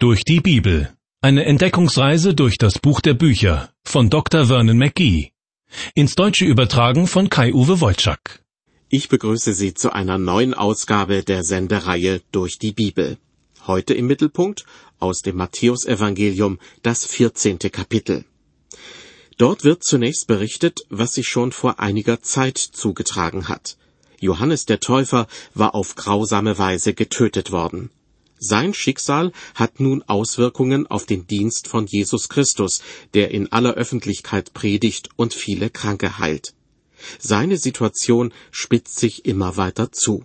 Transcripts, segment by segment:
Durch die Bibel. Eine Entdeckungsreise durch das Buch der Bücher von Dr. Vernon McGee. Ins Deutsche übertragen von Kai-Uwe Wolczak. Ich begrüße Sie zu einer neuen Ausgabe der Sendereihe Durch die Bibel. Heute im Mittelpunkt aus dem Matthäusevangelium das 14. Kapitel. Dort wird zunächst berichtet, was sich schon vor einiger Zeit zugetragen hat. Johannes der Täufer war auf grausame Weise getötet worden. Sein Schicksal hat nun Auswirkungen auf den Dienst von Jesus Christus, der in aller Öffentlichkeit predigt und viele Kranke heilt. Seine Situation spitzt sich immer weiter zu.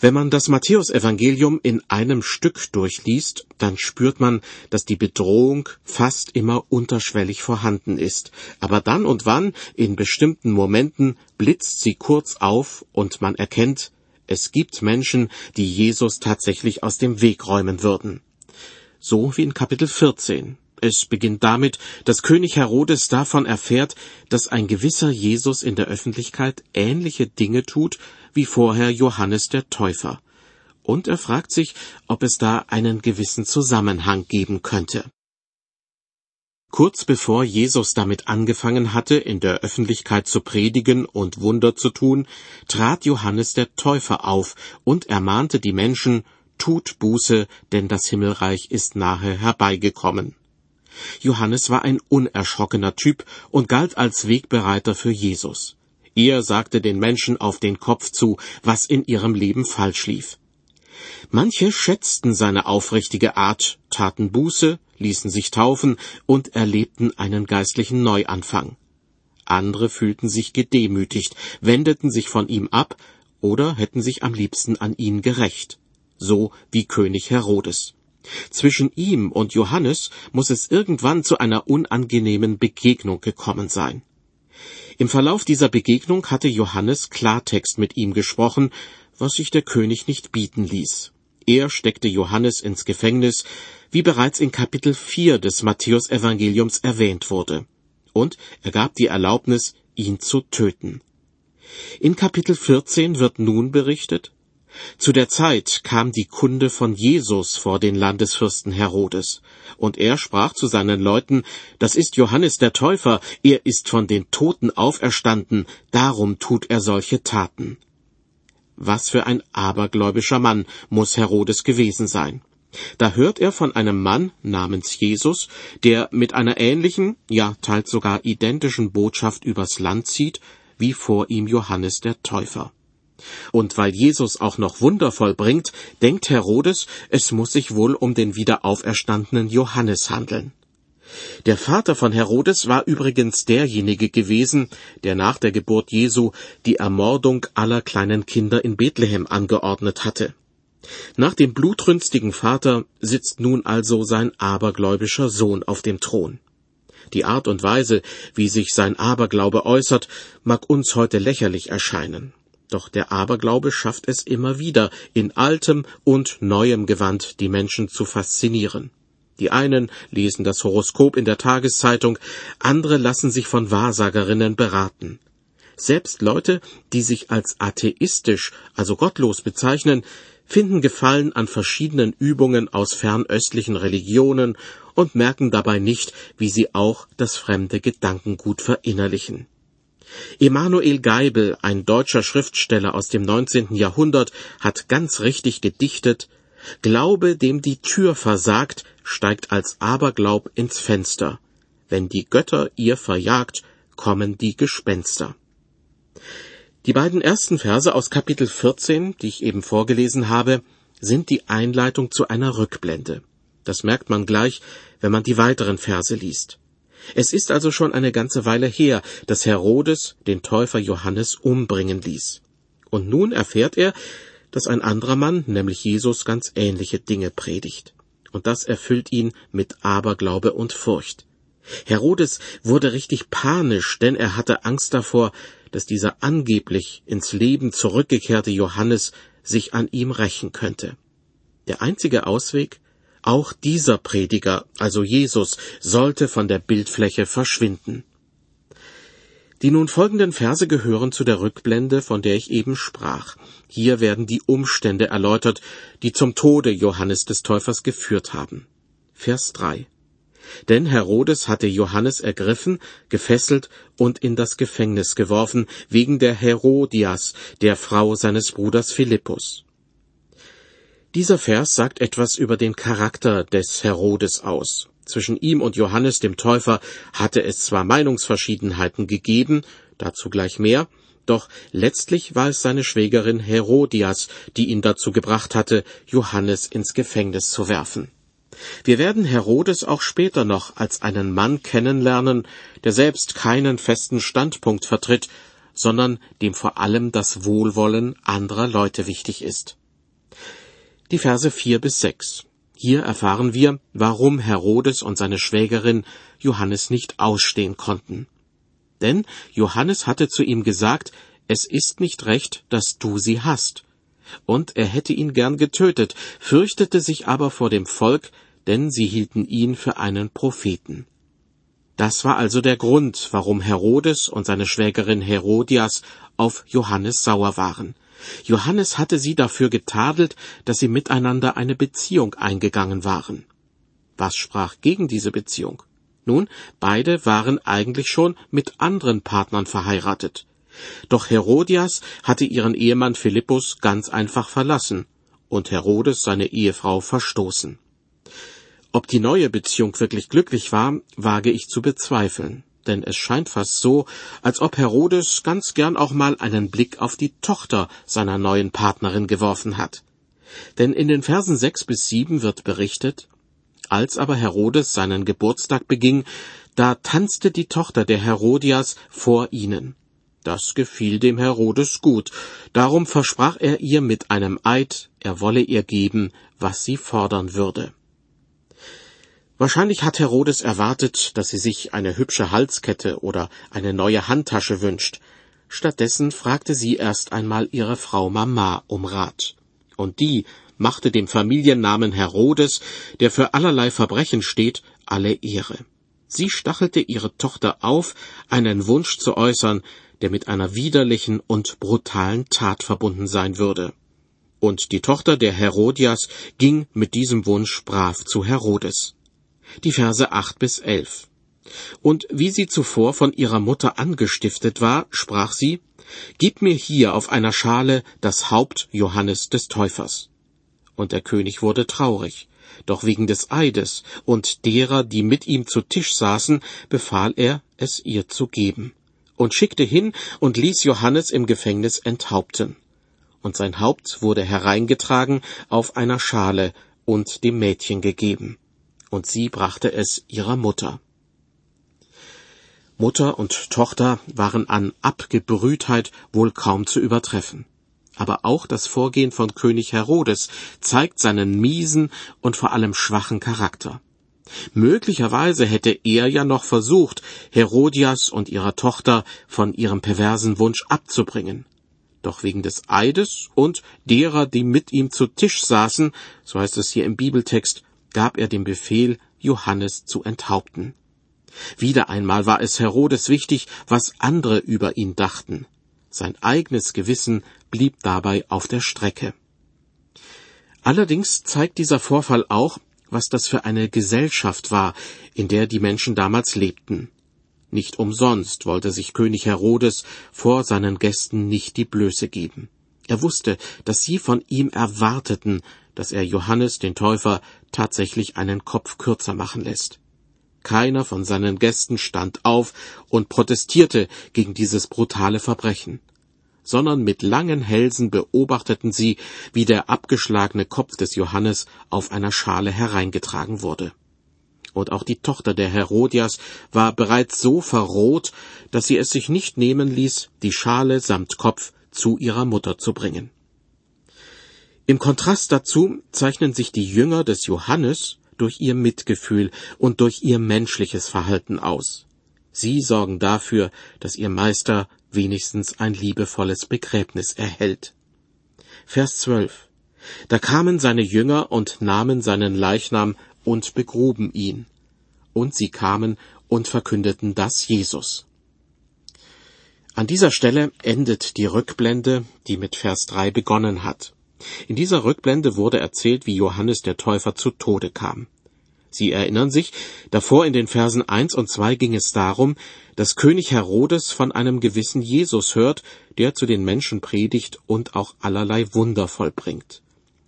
Wenn man das Matthäusevangelium in einem Stück durchliest, dann spürt man, dass die Bedrohung fast immer unterschwellig vorhanden ist, aber dann und wann, in bestimmten Momenten, blitzt sie kurz auf und man erkennt, es gibt Menschen, die Jesus tatsächlich aus dem Weg räumen würden. So wie in Kapitel 14. Es beginnt damit, dass König Herodes davon erfährt, dass ein gewisser Jesus in der Öffentlichkeit ähnliche Dinge tut wie vorher Johannes der Täufer. Und er fragt sich, ob es da einen gewissen Zusammenhang geben könnte. Kurz bevor Jesus damit angefangen hatte, in der Öffentlichkeit zu predigen und Wunder zu tun, trat Johannes der Täufer auf und ermahnte die Menschen, Tut Buße, denn das Himmelreich ist nahe herbeigekommen. Johannes war ein unerschrockener Typ und galt als Wegbereiter für Jesus. Er sagte den Menschen auf den Kopf zu, was in ihrem Leben falsch lief. Manche schätzten seine aufrichtige Art, taten Buße, ließen sich taufen und erlebten einen geistlichen Neuanfang. Andere fühlten sich gedemütigt, wendeten sich von ihm ab oder hätten sich am liebsten an ihn gerecht, so wie König Herodes. Zwischen ihm und Johannes muss es irgendwann zu einer unangenehmen Begegnung gekommen sein. Im Verlauf dieser Begegnung hatte Johannes Klartext mit ihm gesprochen, was sich der König nicht bieten ließ. Er steckte Johannes ins Gefängnis, wie bereits in Kapitel 4 des Matthäusevangeliums erwähnt wurde. Und er gab die Erlaubnis, ihn zu töten. In Kapitel 14 wird nun berichtet, zu der Zeit kam die Kunde von Jesus vor den Landesfürsten Herodes, und er sprach zu seinen Leuten, das ist Johannes der Täufer, er ist von den Toten auferstanden, darum tut er solche Taten. Was für ein abergläubischer Mann muss Herodes gewesen sein. Da hört er von einem Mann namens Jesus, der mit einer ähnlichen, ja teils sogar identischen Botschaft übers Land zieht, wie vor ihm Johannes der Täufer. Und weil Jesus auch noch Wunder vollbringt, denkt Herodes, es muss sich wohl um den wiederauferstandenen Johannes handeln. Der Vater von Herodes war übrigens derjenige gewesen, der nach der Geburt Jesu die Ermordung aller kleinen Kinder in Bethlehem angeordnet hatte. Nach dem blutrünstigen Vater sitzt nun also sein abergläubischer Sohn auf dem Thron. Die Art und Weise, wie sich sein Aberglaube äußert, mag uns heute lächerlich erscheinen. Doch der Aberglaube schafft es immer wieder, in altem und neuem Gewand die Menschen zu faszinieren. Die einen lesen das Horoskop in der Tageszeitung, andere lassen sich von Wahrsagerinnen beraten. Selbst Leute, die sich als atheistisch, also gottlos bezeichnen, finden Gefallen an verschiedenen Übungen aus fernöstlichen Religionen und merken dabei nicht, wie sie auch das fremde Gedankengut verinnerlichen. Emanuel Geibel, ein deutscher Schriftsteller aus dem 19. Jahrhundert, hat ganz richtig gedichtet, Glaube, dem die Tür versagt, steigt als Aberglaub ins Fenster. Wenn die Götter ihr verjagt, kommen die Gespenster. Die beiden ersten Verse aus Kapitel 14, die ich eben vorgelesen habe, sind die Einleitung zu einer Rückblende. Das merkt man gleich, wenn man die weiteren Verse liest. Es ist also schon eine ganze Weile her, dass Herodes den Täufer Johannes umbringen ließ. Und nun erfährt er, dass ein anderer Mann, nämlich Jesus, ganz ähnliche Dinge predigt. Und das erfüllt ihn mit Aberglaube und Furcht. Herodes wurde richtig panisch, denn er hatte Angst davor, dass dieser angeblich ins Leben zurückgekehrte Johannes sich an ihm rächen könnte. Der einzige Ausweg, auch dieser Prediger, also Jesus, sollte von der Bildfläche verschwinden. Die nun folgenden Verse gehören zu der Rückblende, von der ich eben sprach. Hier werden die Umstände erläutert, die zum Tode Johannes des Täufers geführt haben. Vers 3. Denn Herodes hatte Johannes ergriffen, gefesselt und in das Gefängnis geworfen, wegen der Herodias, der Frau seines Bruders Philippus. Dieser Vers sagt etwas über den Charakter des Herodes aus. Zwischen ihm und Johannes dem Täufer hatte es zwar Meinungsverschiedenheiten gegeben, dazu gleich mehr, doch letztlich war es seine Schwägerin Herodias, die ihn dazu gebracht hatte, Johannes ins Gefängnis zu werfen. Wir werden Herodes auch später noch als einen Mann kennenlernen, der selbst keinen festen Standpunkt vertritt, sondern dem vor allem das Wohlwollen anderer Leute wichtig ist. Die Verse vier bis sechs. Hier erfahren wir, warum Herodes und seine Schwägerin Johannes nicht ausstehen konnten. Denn Johannes hatte zu ihm gesagt, es ist nicht recht, dass du sie hast. Und er hätte ihn gern getötet, fürchtete sich aber vor dem Volk, denn sie hielten ihn für einen Propheten. Das war also der Grund, warum Herodes und seine Schwägerin Herodias auf Johannes sauer waren. Johannes hatte sie dafür getadelt, dass sie miteinander eine Beziehung eingegangen waren. Was sprach gegen diese Beziehung? Nun, beide waren eigentlich schon mit anderen Partnern verheiratet. Doch Herodias hatte ihren Ehemann Philippus ganz einfach verlassen und Herodes seine Ehefrau verstoßen. Ob die neue Beziehung wirklich glücklich war, wage ich zu bezweifeln denn es scheint fast so, als ob Herodes ganz gern auch mal einen Blick auf die Tochter seiner neuen Partnerin geworfen hat. Denn in den Versen sechs bis sieben wird berichtet, als aber Herodes seinen Geburtstag beging, da tanzte die Tochter der Herodias vor ihnen. Das gefiel dem Herodes gut, darum versprach er ihr mit einem Eid, er wolle ihr geben, was sie fordern würde. Wahrscheinlich hat Herodes erwartet, dass sie sich eine hübsche Halskette oder eine neue Handtasche wünscht. Stattdessen fragte sie erst einmal ihre Frau Mama um Rat. Und die machte dem Familiennamen Herodes, der für allerlei Verbrechen steht, alle Ehre. Sie stachelte ihre Tochter auf, einen Wunsch zu äußern, der mit einer widerlichen und brutalen Tat verbunden sein würde. Und die Tochter der Herodias ging mit diesem Wunsch brav zu Herodes die Verse acht bis elf. Und wie sie zuvor von ihrer Mutter angestiftet war, sprach sie, Gib mir hier auf einer Schale das Haupt Johannes des Täufers. Und der König wurde traurig, doch wegen des Eides und derer, die mit ihm zu Tisch saßen, befahl er, es ihr zu geben, und schickte hin und ließ Johannes im Gefängnis enthaupten. Und sein Haupt wurde hereingetragen auf einer Schale und dem Mädchen gegeben und sie brachte es ihrer Mutter. Mutter und Tochter waren an Abgebrühtheit wohl kaum zu übertreffen. Aber auch das Vorgehen von König Herodes zeigt seinen miesen und vor allem schwachen Charakter. Möglicherweise hätte er ja noch versucht, Herodias und ihrer Tochter von ihrem perversen Wunsch abzubringen. Doch wegen des Eides und derer, die mit ihm zu Tisch saßen, so heißt es hier im Bibeltext, gab er den Befehl, Johannes zu enthaupten. Wieder einmal war es Herodes wichtig, was andere über ihn dachten. Sein eigenes Gewissen blieb dabei auf der Strecke. Allerdings zeigt dieser Vorfall auch, was das für eine Gesellschaft war, in der die Menschen damals lebten. Nicht umsonst wollte sich König Herodes vor seinen Gästen nicht die Blöße geben. Er wusste, dass sie von ihm erwarteten, dass er Johannes den Täufer tatsächlich einen Kopf kürzer machen lässt. Keiner von seinen Gästen stand auf und protestierte gegen dieses brutale Verbrechen, sondern mit langen Hälsen beobachteten sie, wie der abgeschlagene Kopf des Johannes auf einer Schale hereingetragen wurde. Und auch die Tochter der Herodias war bereits so verroht, dass sie es sich nicht nehmen ließ, die Schale samt Kopf zu ihrer Mutter zu bringen. Im Kontrast dazu zeichnen sich die Jünger des Johannes durch ihr Mitgefühl und durch ihr menschliches Verhalten aus. Sie sorgen dafür, dass ihr Meister wenigstens ein liebevolles Begräbnis erhält. Vers 12. Da kamen seine Jünger und nahmen seinen Leichnam und begruben ihn. Und sie kamen und verkündeten das Jesus. An dieser Stelle endet die Rückblende, die mit Vers 3 begonnen hat. In dieser Rückblende wurde erzählt, wie Johannes der Täufer zu Tode kam. Sie erinnern sich, davor in den Versen 1 und 2 ging es darum, dass König Herodes von einem gewissen Jesus hört, der zu den Menschen predigt und auch allerlei Wunder vollbringt.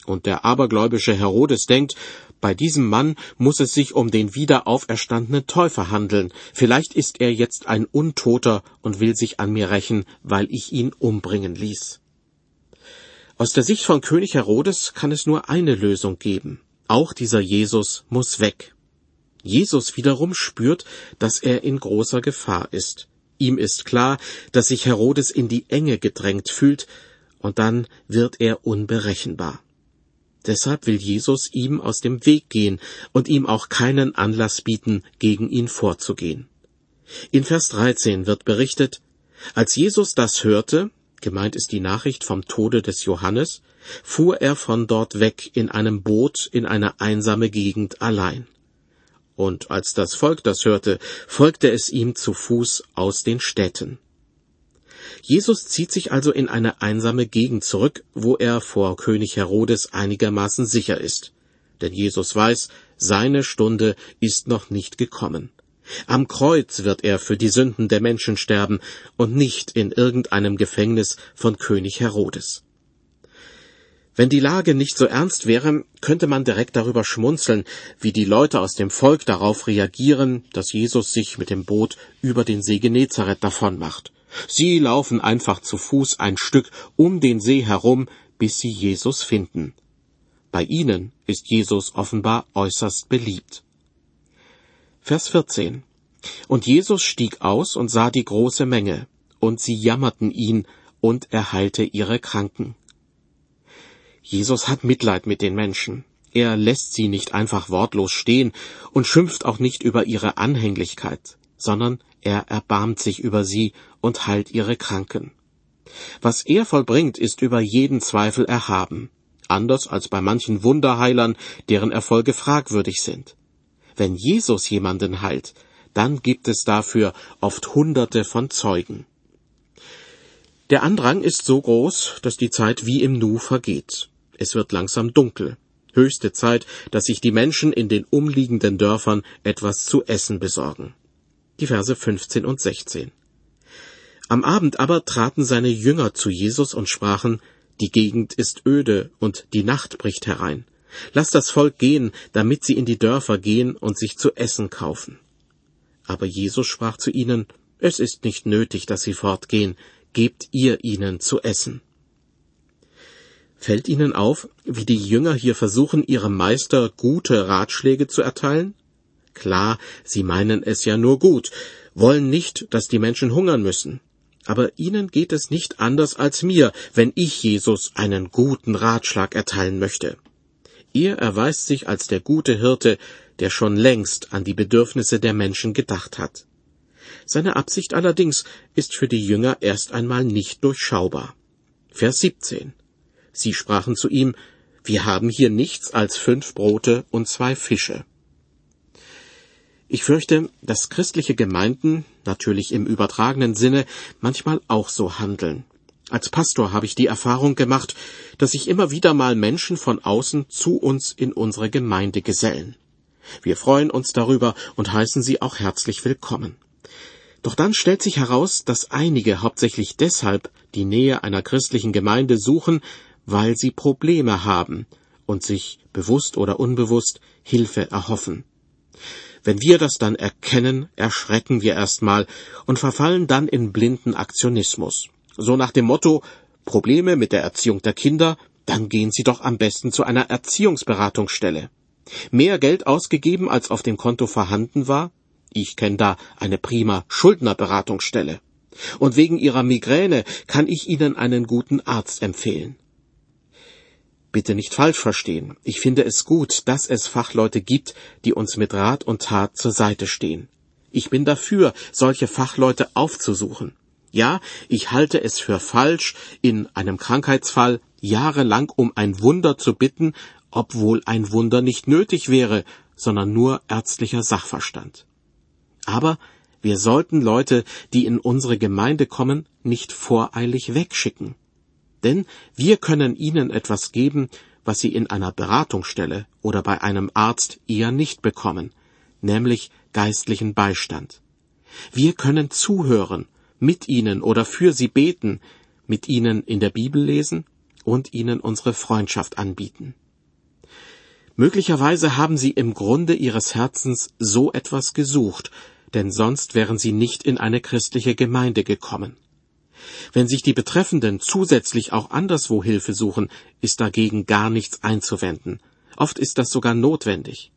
Und der abergläubische Herodes denkt, bei diesem Mann muss es sich um den wiederauferstandenen Täufer handeln. Vielleicht ist er jetzt ein Untoter und will sich an mir rächen, weil ich ihn umbringen ließ. Aus der Sicht von König Herodes kann es nur eine Lösung geben. Auch dieser Jesus muss weg. Jesus wiederum spürt, dass er in großer Gefahr ist. Ihm ist klar, dass sich Herodes in die Enge gedrängt fühlt, und dann wird er unberechenbar. Deshalb will Jesus ihm aus dem Weg gehen und ihm auch keinen Anlass bieten, gegen ihn vorzugehen. In Vers 13 wird berichtet, als Jesus das hörte, gemeint ist die Nachricht vom Tode des Johannes, fuhr er von dort weg in einem Boot in eine einsame Gegend allein. Und als das Volk das hörte, folgte es ihm zu Fuß aus den Städten. Jesus zieht sich also in eine einsame Gegend zurück, wo er vor König Herodes einigermaßen sicher ist. Denn Jesus weiß, seine Stunde ist noch nicht gekommen. Am Kreuz wird er für die Sünden der Menschen sterben und nicht in irgendeinem Gefängnis von König Herodes. Wenn die Lage nicht so ernst wäre, könnte man direkt darüber schmunzeln, wie die Leute aus dem Volk darauf reagieren, dass Jesus sich mit dem Boot über den See Genezareth davonmacht. Sie laufen einfach zu Fuß ein Stück um den See herum, bis sie Jesus finden. Bei ihnen ist Jesus offenbar äußerst beliebt. Vers 14. Und Jesus stieg aus und sah die große Menge, und sie jammerten ihn, und er heilte ihre Kranken. Jesus hat Mitleid mit den Menschen. Er lässt sie nicht einfach wortlos stehen und schimpft auch nicht über ihre Anhänglichkeit, sondern er erbarmt sich über sie und heilt ihre Kranken. Was er vollbringt, ist über jeden Zweifel erhaben, anders als bei manchen Wunderheilern, deren Erfolge fragwürdig sind. Wenn Jesus jemanden heilt, dann gibt es dafür oft Hunderte von Zeugen. Der Andrang ist so groß, dass die Zeit wie im Nu vergeht. Es wird langsam dunkel. Höchste Zeit, dass sich die Menschen in den umliegenden Dörfern etwas zu essen besorgen. Die Verse 15 und 16. Am Abend aber traten seine Jünger zu Jesus und sprachen, die Gegend ist öde und die Nacht bricht herein. Lass das Volk gehen, damit sie in die Dörfer gehen und sich zu essen kaufen. Aber Jesus sprach zu ihnen, es ist nicht nötig, dass sie fortgehen, gebt ihr ihnen zu essen. Fällt Ihnen auf, wie die Jünger hier versuchen, ihrem Meister gute Ratschläge zu erteilen? Klar, sie meinen es ja nur gut, wollen nicht, dass die Menschen hungern müssen. Aber ihnen geht es nicht anders als mir, wenn ich Jesus einen guten Ratschlag erteilen möchte. Er erweist sich als der gute Hirte, der schon längst an die Bedürfnisse der Menschen gedacht hat. Seine Absicht allerdings ist für die Jünger erst einmal nicht durchschaubar. Vers 17. Sie sprachen zu ihm, wir haben hier nichts als fünf Brote und zwei Fische. Ich fürchte, dass christliche Gemeinden, natürlich im übertragenen Sinne, manchmal auch so handeln. Als Pastor habe ich die Erfahrung gemacht, dass sich immer wieder mal Menschen von außen zu uns in unsere Gemeinde gesellen. Wir freuen uns darüber und heißen sie auch herzlich willkommen. Doch dann stellt sich heraus, dass einige hauptsächlich deshalb die Nähe einer christlichen Gemeinde suchen, weil sie Probleme haben und sich bewusst oder unbewusst Hilfe erhoffen. Wenn wir das dann erkennen, erschrecken wir erstmal und verfallen dann in blinden Aktionismus. So nach dem Motto Probleme mit der Erziehung der Kinder, dann gehen Sie doch am besten zu einer Erziehungsberatungsstelle. Mehr Geld ausgegeben, als auf dem Konto vorhanden war? Ich kenne da eine prima Schuldnerberatungsstelle. Und wegen Ihrer Migräne kann ich Ihnen einen guten Arzt empfehlen. Bitte nicht falsch verstehen. Ich finde es gut, dass es Fachleute gibt, die uns mit Rat und Tat zur Seite stehen. Ich bin dafür, solche Fachleute aufzusuchen. Ja, ich halte es für falsch, in einem Krankheitsfall jahrelang um ein Wunder zu bitten, obwohl ein Wunder nicht nötig wäre, sondern nur ärztlicher Sachverstand. Aber wir sollten Leute, die in unsere Gemeinde kommen, nicht voreilig wegschicken. Denn wir können ihnen etwas geben, was sie in einer Beratungsstelle oder bei einem Arzt eher nicht bekommen, nämlich geistlichen Beistand. Wir können zuhören, mit ihnen oder für sie beten, mit ihnen in der Bibel lesen und ihnen unsere Freundschaft anbieten. Möglicherweise haben sie im Grunde ihres Herzens so etwas gesucht, denn sonst wären sie nicht in eine christliche Gemeinde gekommen. Wenn sich die Betreffenden zusätzlich auch anderswo Hilfe suchen, ist dagegen gar nichts einzuwenden. Oft ist das sogar notwendig.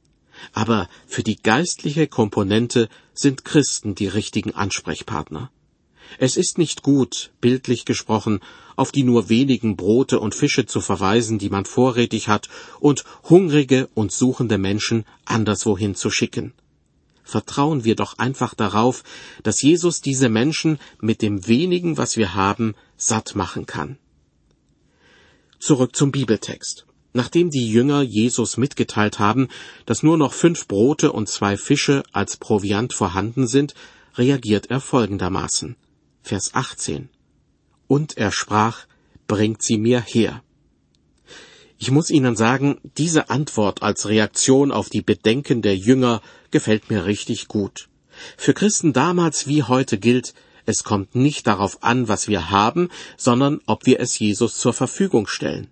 Aber für die geistliche Komponente sind Christen die richtigen Ansprechpartner. Es ist nicht gut, bildlich gesprochen, auf die nur wenigen Brote und Fische zu verweisen, die man vorrätig hat, und hungrige und suchende Menschen anderswohin zu schicken vertrauen wir doch einfach darauf, dass Jesus diese Menschen mit dem wenigen, was wir haben, satt machen kann. Zurück zum Bibeltext. Nachdem die Jünger Jesus mitgeteilt haben, dass nur noch fünf Brote und zwei Fische als Proviant vorhanden sind, reagiert er folgendermaßen. Vers 18. Und er sprach, bringt sie mir her. Ich muss Ihnen sagen, diese Antwort als Reaktion auf die Bedenken der Jünger gefällt mir richtig gut. Für Christen damals wie heute gilt, es kommt nicht darauf an, was wir haben, sondern ob wir es Jesus zur Verfügung stellen.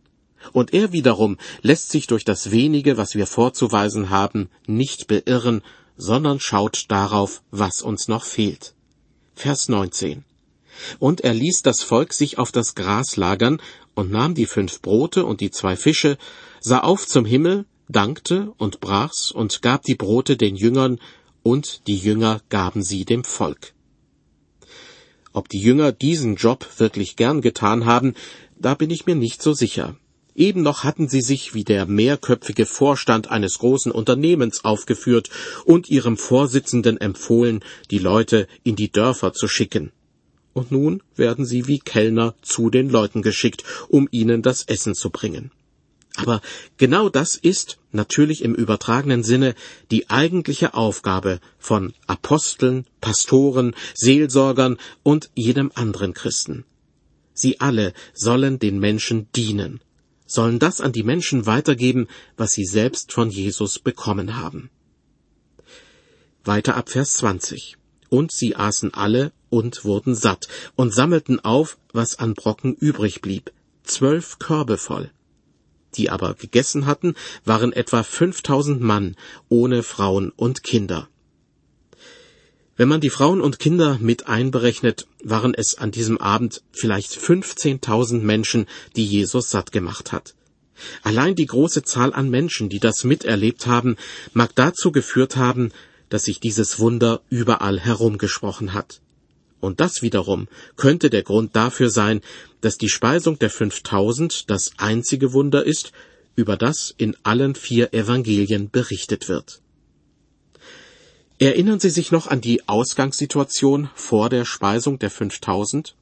Und er wiederum lässt sich durch das wenige, was wir vorzuweisen haben, nicht beirren, sondern schaut darauf, was uns noch fehlt. Vers 19. Und er ließ das Volk sich auf das Gras lagern und nahm die fünf Brote und die zwei Fische, sah auf zum Himmel, dankte und brach's und gab die Brote den Jüngern, und die Jünger gaben sie dem Volk. Ob die Jünger diesen Job wirklich gern getan haben, da bin ich mir nicht so sicher. Eben noch hatten sie sich wie der mehrköpfige Vorstand eines großen Unternehmens aufgeführt und ihrem Vorsitzenden empfohlen, die Leute in die Dörfer zu schicken und nun werden sie wie Kellner zu den Leuten geschickt, um ihnen das Essen zu bringen. Aber genau das ist natürlich im übertragenen Sinne die eigentliche Aufgabe von Aposteln, Pastoren, Seelsorgern und jedem anderen Christen. Sie alle sollen den Menschen dienen, sollen das an die Menschen weitergeben, was sie selbst von Jesus bekommen haben. Weiter ab Vers 20. Und sie aßen alle und wurden satt und sammelten auf, was an Brocken übrig blieb, zwölf Körbe voll. Die aber gegessen hatten, waren etwa fünftausend Mann, ohne Frauen und Kinder. Wenn man die Frauen und Kinder mit einberechnet, waren es an diesem Abend vielleicht 15.000 Menschen, die Jesus satt gemacht hat. Allein die große Zahl an Menschen, die das miterlebt haben, mag dazu geführt haben, dass sich dieses Wunder überall herumgesprochen hat. Und das wiederum könnte der Grund dafür sein, dass die Speisung der 5000 das einzige Wunder ist, über das in allen vier Evangelien berichtet wird. Erinnern Sie sich noch an die Ausgangssituation vor der Speisung der 5000?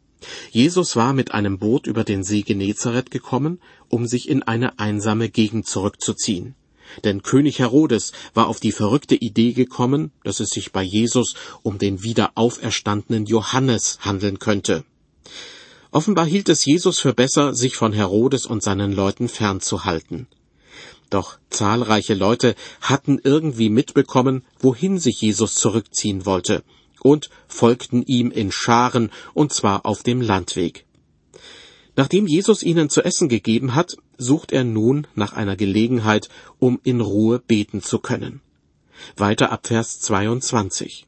Jesus war mit einem Boot über den See Genezareth gekommen, um sich in eine einsame Gegend zurückzuziehen. Denn König Herodes war auf die verrückte Idee gekommen, dass es sich bei Jesus um den wieder auferstandenen Johannes handeln könnte. Offenbar hielt es Jesus für besser, sich von Herodes und seinen Leuten fernzuhalten. Doch zahlreiche Leute hatten irgendwie mitbekommen, wohin sich Jesus zurückziehen wollte, und folgten ihm in Scharen, und zwar auf dem Landweg. Nachdem Jesus ihnen zu essen gegeben hat, sucht er nun nach einer Gelegenheit, um in Ruhe beten zu können. Weiter ab Vers 22.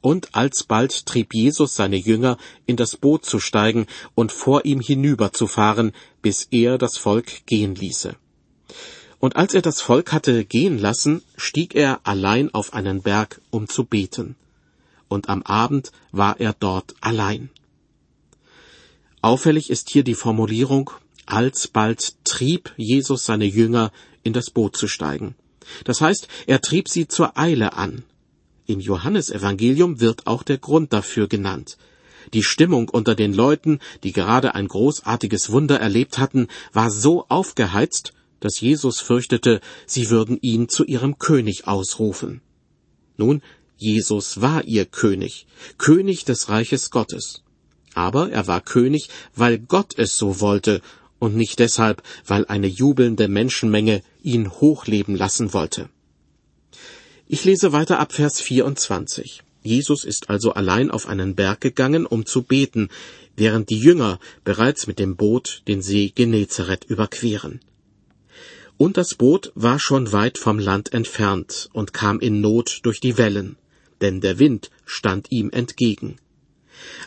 Und alsbald trieb Jesus seine Jünger, in das Boot zu steigen und vor ihm hinüberzufahren, bis er das Volk gehen ließe. Und als er das Volk hatte gehen lassen, stieg er allein auf einen Berg, um zu beten. Und am Abend war er dort allein. Auffällig ist hier die Formulierung, alsbald trieb Jesus seine Jünger, in das Boot zu steigen. Das heißt, er trieb sie zur Eile an. Im Johannesevangelium wird auch der Grund dafür genannt. Die Stimmung unter den Leuten, die gerade ein großartiges Wunder erlebt hatten, war so aufgeheizt, dass Jesus fürchtete, sie würden ihn zu ihrem König ausrufen. Nun, Jesus war ihr König, König des Reiches Gottes. Aber er war König, weil Gott es so wollte und nicht deshalb, weil eine jubelnde Menschenmenge ihn hochleben lassen wollte. Ich lese weiter ab Vers 24. Jesus ist also allein auf einen Berg gegangen, um zu beten, während die Jünger bereits mit dem Boot den See Genezareth überqueren. Und das Boot war schon weit vom Land entfernt und kam in Not durch die Wellen, denn der Wind stand ihm entgegen.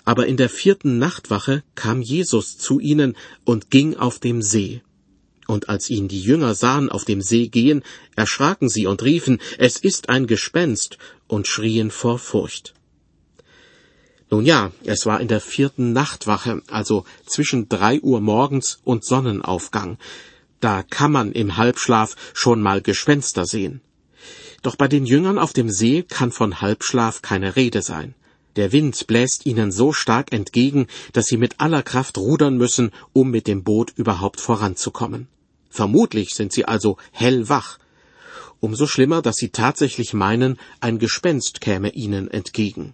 Aber in der vierten Nachtwache kam Jesus zu ihnen und ging auf dem See. Und als ihn die Jünger sahen auf dem See gehen, erschraken sie und riefen, es ist ein Gespenst, und schrien vor Furcht. Nun ja, es war in der vierten Nachtwache, also zwischen drei Uhr morgens und Sonnenaufgang. Da kann man im Halbschlaf schon mal Gespenster sehen. Doch bei den Jüngern auf dem See kann von Halbschlaf keine Rede sein. Der Wind bläst ihnen so stark entgegen, dass sie mit aller Kraft rudern müssen, um mit dem Boot überhaupt voranzukommen. Vermutlich sind sie also hellwach. Umso schlimmer, dass sie tatsächlich meinen, ein Gespenst käme ihnen entgegen.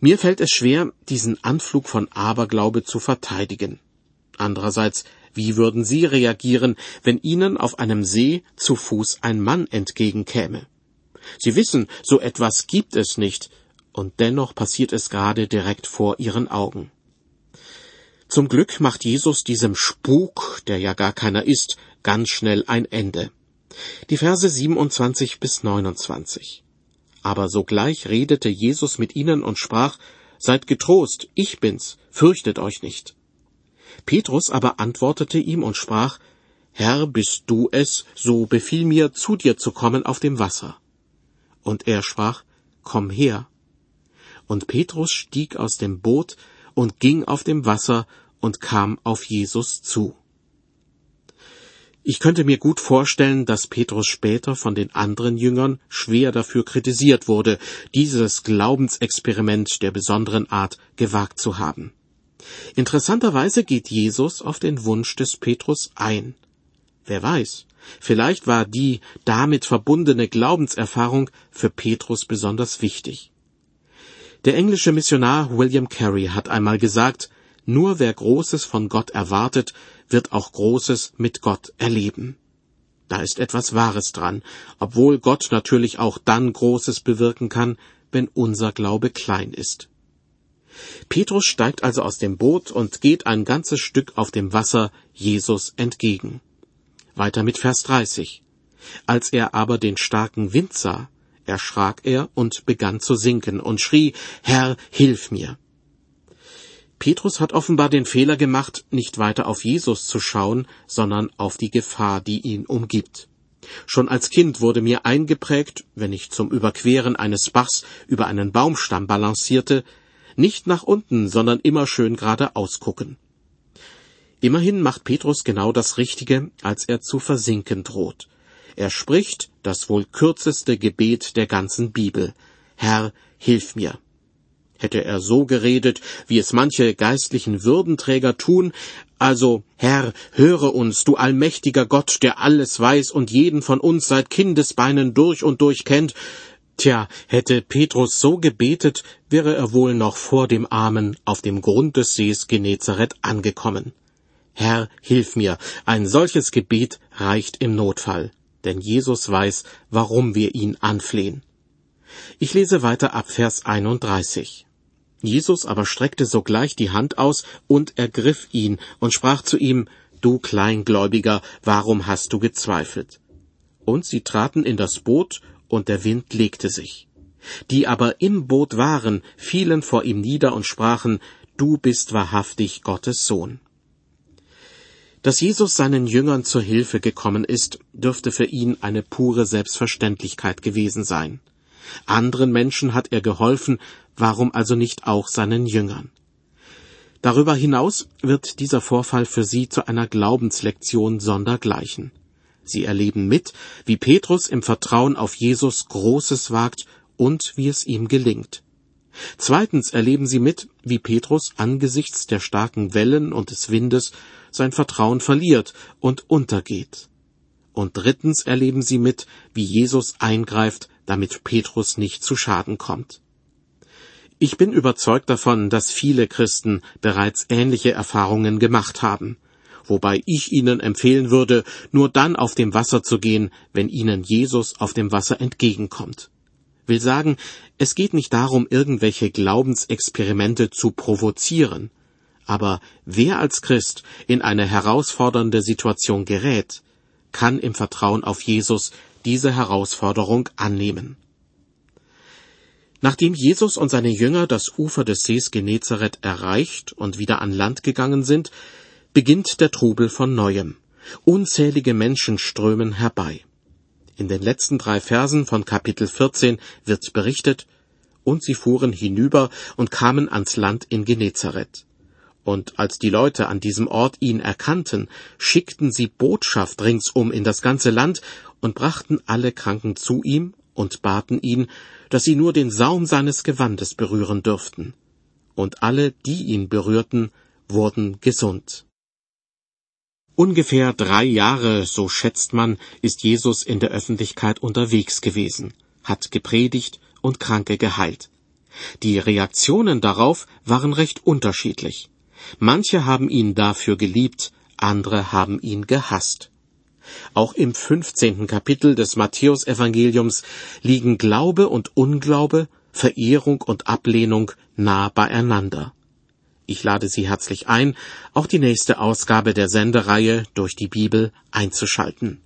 Mir fällt es schwer, diesen Anflug von Aberglaube zu verteidigen. Andererseits, wie würden Sie reagieren, wenn Ihnen auf einem See zu Fuß ein Mann entgegenkäme? Sie wissen, so etwas gibt es nicht, und dennoch passiert es gerade direkt vor Ihren Augen. Zum Glück macht Jesus diesem Spuk, der ja gar keiner ist, ganz schnell ein Ende. Die Verse 27 bis 29. Aber sogleich redete Jesus mit ihnen und sprach, Seid getrost, ich bin's, fürchtet euch nicht. Petrus aber antwortete ihm und sprach, Herr, bist du es, so befiehl mir, zu dir zu kommen auf dem Wasser. Und er sprach, Komm her. Und Petrus stieg aus dem Boot und ging auf dem Wasser und kam auf Jesus zu. Ich könnte mir gut vorstellen, dass Petrus später von den anderen Jüngern schwer dafür kritisiert wurde, dieses Glaubensexperiment der besonderen Art gewagt zu haben. Interessanterweise geht Jesus auf den Wunsch des Petrus ein. Wer weiß, vielleicht war die damit verbundene Glaubenserfahrung für Petrus besonders wichtig. Der englische Missionar William Carey hat einmal gesagt, nur wer Großes von Gott erwartet, wird auch Großes mit Gott erleben. Da ist etwas Wahres dran, obwohl Gott natürlich auch dann Großes bewirken kann, wenn unser Glaube klein ist. Petrus steigt also aus dem Boot und geht ein ganzes Stück auf dem Wasser Jesus entgegen. Weiter mit Vers 30. Als er aber den starken Wind sah, erschrak er und begann zu sinken und schrie, Herr, hilf mir. Petrus hat offenbar den Fehler gemacht, nicht weiter auf Jesus zu schauen, sondern auf die Gefahr, die ihn umgibt. Schon als Kind wurde mir eingeprägt, wenn ich zum Überqueren eines Bachs über einen Baumstamm balancierte, nicht nach unten, sondern immer schön geradeaus gucken. Immerhin macht Petrus genau das Richtige, als er zu versinken droht. Er spricht das wohl kürzeste Gebet der ganzen Bibel. Herr, hilf mir. Hätte er so geredet, wie es manche geistlichen Würdenträger tun, also Herr, höre uns, du allmächtiger Gott, der alles weiß und jeden von uns seit Kindesbeinen durch und durch kennt, Tja, hätte Petrus so gebetet, wäre er wohl noch vor dem Armen auf dem Grund des Sees Genezareth angekommen. Herr, hilf mir, ein solches Gebet reicht im Notfall denn Jesus weiß, warum wir ihn anflehen. Ich lese weiter ab Vers 31. Jesus aber streckte sogleich die Hand aus und ergriff ihn und sprach zu ihm, Du Kleingläubiger, warum hast du gezweifelt? Und sie traten in das Boot, und der Wind legte sich. Die aber im Boot waren, fielen vor ihm nieder und sprachen, Du bist wahrhaftig Gottes Sohn. Dass Jesus seinen Jüngern zur Hilfe gekommen ist, dürfte für ihn eine pure Selbstverständlichkeit gewesen sein. Anderen Menschen hat er geholfen, warum also nicht auch seinen Jüngern? Darüber hinaus wird dieser Vorfall für sie zu einer Glaubenslektion sondergleichen. Sie erleben mit, wie Petrus im Vertrauen auf Jesus Großes wagt und wie es ihm gelingt. Zweitens erleben sie mit, wie Petrus angesichts der starken Wellen und des Windes sein Vertrauen verliert und untergeht. Und drittens erleben sie mit, wie Jesus eingreift, damit Petrus nicht zu Schaden kommt. Ich bin überzeugt davon, dass viele Christen bereits ähnliche Erfahrungen gemacht haben, wobei ich ihnen empfehlen würde, nur dann auf dem Wasser zu gehen, wenn ihnen Jesus auf dem Wasser entgegenkommt. Will sagen, es geht nicht darum, irgendwelche Glaubensexperimente zu provozieren. Aber wer als Christ in eine herausfordernde Situation gerät, kann im Vertrauen auf Jesus diese Herausforderung annehmen. Nachdem Jesus und seine Jünger das Ufer des Sees Genezareth erreicht und wieder an Land gegangen sind, beginnt der Trubel von neuem. Unzählige Menschen strömen herbei. In den letzten drei Versen von Kapitel 14 wird berichtet, und sie fuhren hinüber und kamen ans Land in Genezareth. Und als die Leute an diesem Ort ihn erkannten, schickten sie Botschaft ringsum in das ganze Land und brachten alle Kranken zu ihm und baten ihn, dass sie nur den Saum seines Gewandes berühren dürften. Und alle, die ihn berührten, wurden gesund. Ungefähr drei Jahre, so schätzt man, ist Jesus in der Öffentlichkeit unterwegs gewesen, hat gepredigt und Kranke geheilt. Die Reaktionen darauf waren recht unterschiedlich. Manche haben ihn dafür geliebt, andere haben ihn gehasst. Auch im 15. Kapitel des Matthäusevangeliums liegen Glaube und Unglaube, Verehrung und Ablehnung nah beieinander. Ich lade Sie herzlich ein, auch die nächste Ausgabe der Sendereihe durch die Bibel einzuschalten.